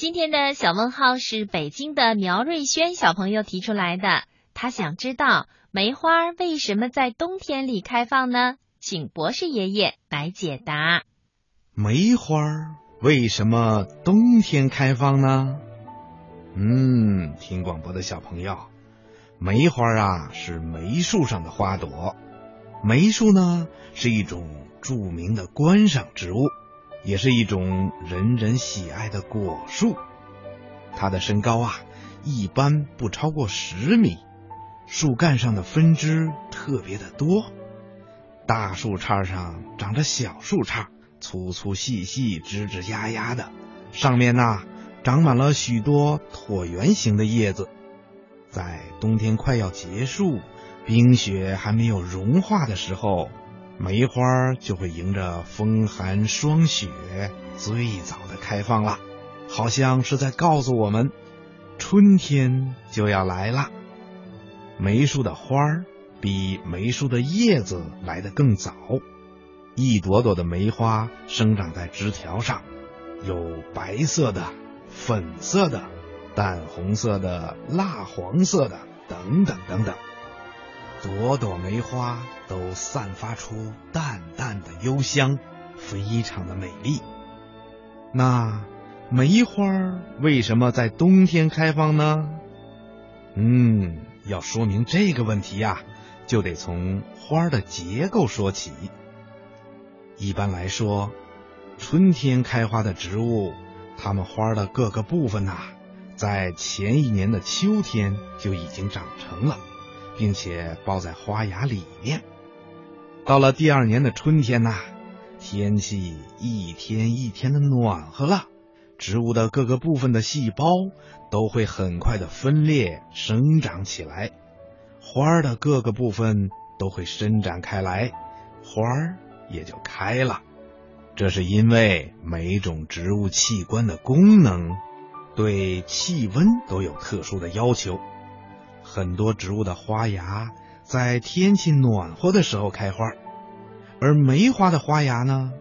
今天的小问号是北京的苗瑞轩小朋友提出来的，他想知道梅花为什么在冬天里开放呢？请博士爷爷来解答。梅花为什么冬天开放呢？嗯，听广播的小朋友，梅花啊是梅树上的花朵，梅树呢是一种著名的观赏植物。也是一种人人喜爱的果树，它的身高啊一般不超过十米，树干上的分支特别的多，大树杈上长着小树杈，粗粗细细、枝枝丫丫的，上面呢长满了许多椭圆形的叶子。在冬天快要结束、冰雪还没有融化的时候。梅花就会迎着风寒霜雪，最早的开放了，好像是在告诉我们，春天就要来了。梅树的花比梅树的叶子来得更早，一朵朵的梅花生长在枝条上，有白色的、粉色的、淡红色的、蜡黄色的，等等等等。朵朵梅花都散发出淡淡的幽香，非常的美丽。那梅花为什么在冬天开放呢？嗯，要说明这个问题呀，就得从花的结构说起。一般来说，春天开花的植物，它们花的各个部分呐，在前一年的秋天就已经长成了。并且包在花芽里面。到了第二年的春天呐，天气一天一天的暖和了，植物的各个部分的细胞都会很快的分裂生长起来，花儿的各个部分都会伸展开来，花儿也就开了。这是因为每种植物器官的功能对气温都有特殊的要求。很多植物的花芽在天气暖和的时候开花，而梅花的花芽呢，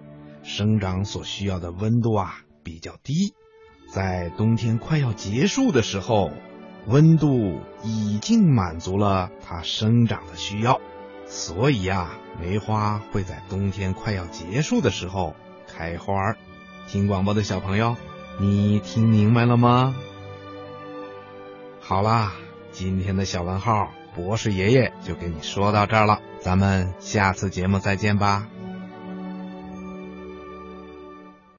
生长所需要的温度啊比较低，在冬天快要结束的时候，温度已经满足了它生长的需要，所以呀，梅花会在冬天快要结束的时候开花。听广播的小朋友，你听明白了吗？好啦。今天的小问号，博士爷爷就给你说到这儿了，咱们下次节目再见吧。